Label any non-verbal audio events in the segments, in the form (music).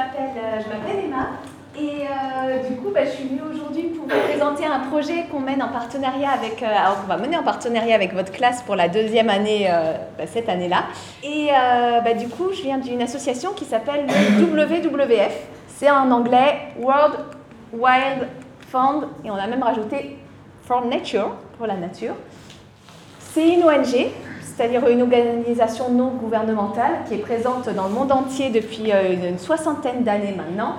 euh, je m'appelle Emma. Et euh, du coup, bah, je suis venue aujourd'hui pour vous présenter un projet qu'on mène en partenariat avec, euh, qu'on va mener en partenariat avec votre classe pour la deuxième année, bah, cette année-là. Et bah, du coup, je viens d'une association qui s'appelle le (coughs) WWF. C'est en anglais World Wild Fund, et on a même rajouté for Nature, pour la nature. C'est une ONG, c'est-à-dire une organisation non gouvernementale qui est présente dans le monde entier depuis euh, une, soixantaine d'années maintenant.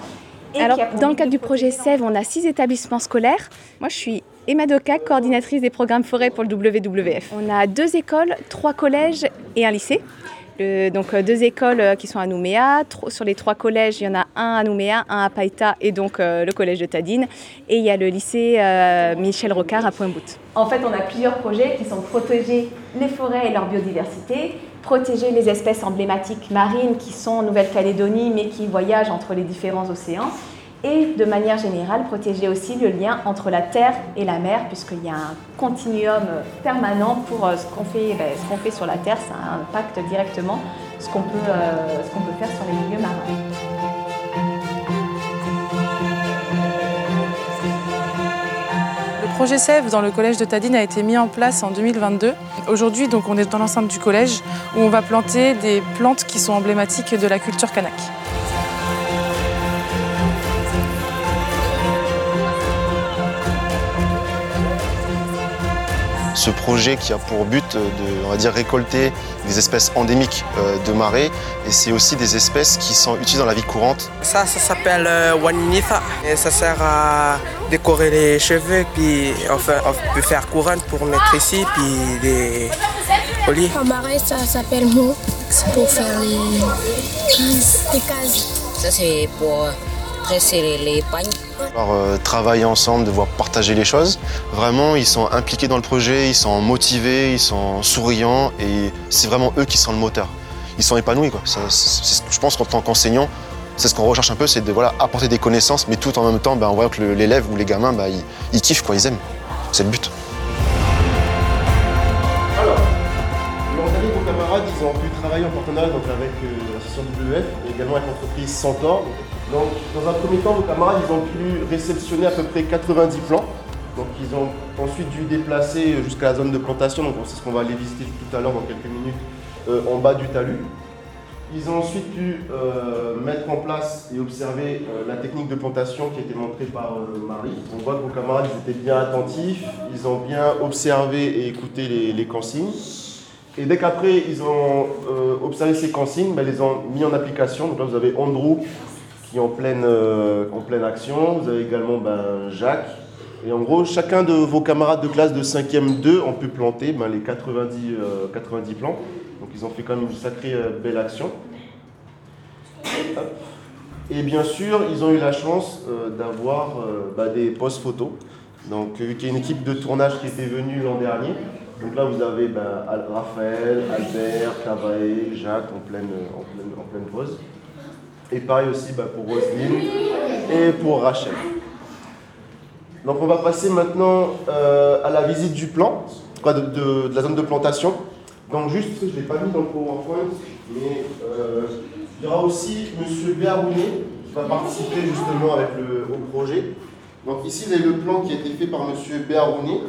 et Alors, dans le cadre du projet SEV, on a six établissements scolaires. Moi, je suis Emma Doca, coordinatrice des programmes forêt pour le WWF. On a deux écoles, trois collèges et un lycée. Donc euh, deux écoles euh, qui sont à Nouméa. Sur les trois collèges, il y en a un à Nouméa, un à Païta et donc euh, le collège de Tadine. Et il y a le lycée Michel Rocard à Pointe-Bout. En fait, on a plusieurs projets qui sont protéger les forêts et leur biodiversité, protéger les espèces emblématiques marines qui sont en Nouvelle-Calédonie mais qui voyagent entre les différents océans, et de manière générale, protéger aussi le lien entre la terre et la mer, puisqu'il y a un continuum permanent pour euh, ce qu'on fait, ben, fait sur la terre, ça impacte directement ce qu'on peut, euh, peut faire sur les milieux marins. Le projet SEV dans le collège de Tadine a été mis en place en 2022. Aujourd'hui, on est dans l'enceinte du collège où on va planter des plantes qui sont emblématiques de la culture kanak. Ce projet qui a pour but de on va dire, récolter des espèces endémiques euh, de marée et c'est aussi des espèces qui sont utilisées dans la vie courante. Ça, ça s'appelle euh, Waninitha. Et ça sert à décorer les cheveux, puis enfin, on peut faire couronne pour mettre ici, puis des olives. En marais, ça s'appelle mot. C'est pour faire. Les cases. Ça, c'est pour presser les, pagnes. Euh, travailler ensemble, devoir partager les choses. Vraiment, ils sont impliqués dans le projet, ils sont motivés, ils sont souriants et c'est vraiment eux qui sont le moteur. Ils sont épanouis. Quoi. C'est- c'est- je pense qu'en tant qu'enseignant, c'est ce qu'on recherche un peu, c'est de voilà, apporter des connaissances, mais tout en même temps, ben, on voit que l'élève ou les gamins, ben, ils, ils kiffent, quoi, ils aiment. C'est le but. Camarades, ils ont pu travailler en partenariat donc, avec euh, l'association WF et également avec l'entreprise Centaure. Donc, dans un premier temps, vos camarades, ont pu réceptionner à peu près 90 plants. Donc, ils ont ensuite dû déplacer jusqu'à la zone de plantation. Donc, c'est ce qu'on va aller visiter tout à l'heure dans quelques minutes euh, en bas du talus. Ils ont ensuite pu euh, mettre en place et observer euh, la technique de plantation qui a été montrée par euh, Marie. On voit que vos camarades étaient bien attentifs, ils ont bien observé et écouté les consignes. Et dès qu'après ils ont euh, observé ces consignes, ben, ils les ont mis en application. Donc là vous avez Andrew qui est en pleine, euh, en pleine action, vous avez également ben, Jacques. Et en gros, chacun de vos camarades de classe de 5e 2 ont pu planter ben, les 90, euh, 90 plants. Donc ils ont fait quand même une sacrée euh, belle action. Et bien sûr, ils ont eu la chance d'avoir bah, des postes photos. Donc, vu qu'il y a une équipe de tournage qui était venue l'an dernier, donc là vous avez Al- Raphaël, Albert, Cavaé, Jacques en pleine, en pleine, en pleine pose. Et pareil aussi bah, pour Roselyne et pour Rachel. Donc on va passer maintenant euh, à la visite du plan, de, la zone de plantation. Donc juste, je ne l'ai pas mis dans le PowerPoint, mais euh, il y aura aussi M. Béarounet qui va participer justement avec le, au projet. Donc ici, vous avez le plan qui a été fait par M. Béarounet.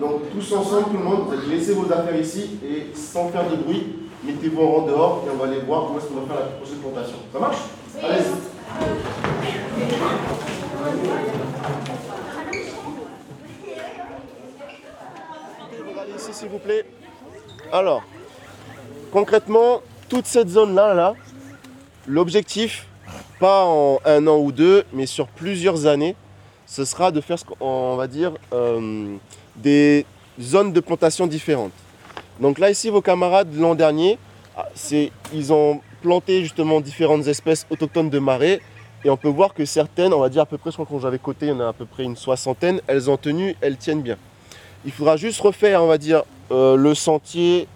Donc tous ensemble, tout le monde, laisser vos affaires ici et sans faire de bruit, mettez-vous en rang dehors et on va aller voir comment est-ce qu'on va faire la prochaine plantation. Ça marche? Allez-y. Ici, s'il vous plaît. Alors, concrètement, toute cette zone-là, là, l'objectif, pas en un an ou deux, mais sur plusieurs années, ce sera de faire, ce qu'on on va dire, euh, des zones de plantation différentes. Donc là, ici, vos camarades, l'an dernier, ah, ils ont planté justement différentes espèces autochtones de marais. Et on peut voir que certaines, on va dire à peu près, je crois que j'avais coté, il y en a à peu près une soixantaine, elles ont tenu, elles tiennent bien. Il faudra juste refaire, on va dire, euh, le sentier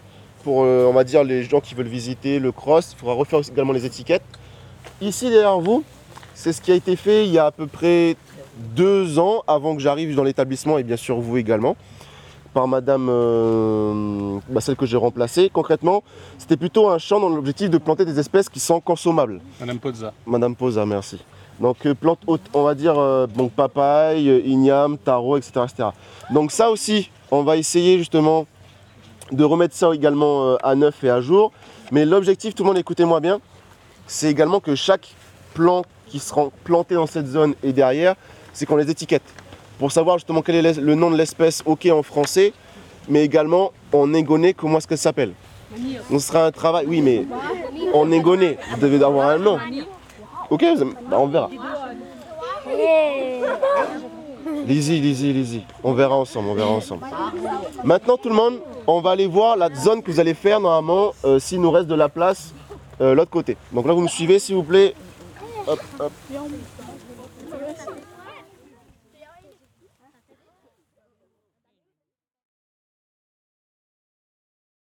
pour, euh, on va dire, les gens qui veulent visiter le cross. Il faudra refaire également les étiquettes. Ici, derrière vous, c'est ce qui a été fait il y a à peu près deux ans avant que j'arrive dans l'établissement et bien sûr vous également. par madame, euh, bah, celle que j'ai remplacée. Concrètement, c'était plutôt un champ dans l'objectif de planter des espèces qui sont consommables. Madame Pozza. Madame Posa, merci. Donc euh, plantes hautes, on va dire euh, donc papaye, euh, igname, taro, etc., etc. Donc ça aussi, on va essayer justement de remettre ça également à neuf et à jour. Mais l'objectif, tout le monde écoutez-moi bien, c'est également que chaque plant qui sera planté dans cette zone et derrière, c'est qu'on les étiquette. Pour savoir justement quel est le nom de l'espèce, ok en français, mais également en égoné, comment est-ce qu'elle s'appelle? Donc ce sera un travail, oui mais en égoné, vous devez avoir un nom. Ok, bah, on verra. Lizzy, Lizzy, Lizzy. On verra ensemble, on verra ensemble. Maintenant, tout le monde, on va aller voir la zone que vous allez faire normalement euh, s'il nous reste de la place euh, l'autre côté. Donc là, vous me suivez, s'il vous plaît. Hop, hop.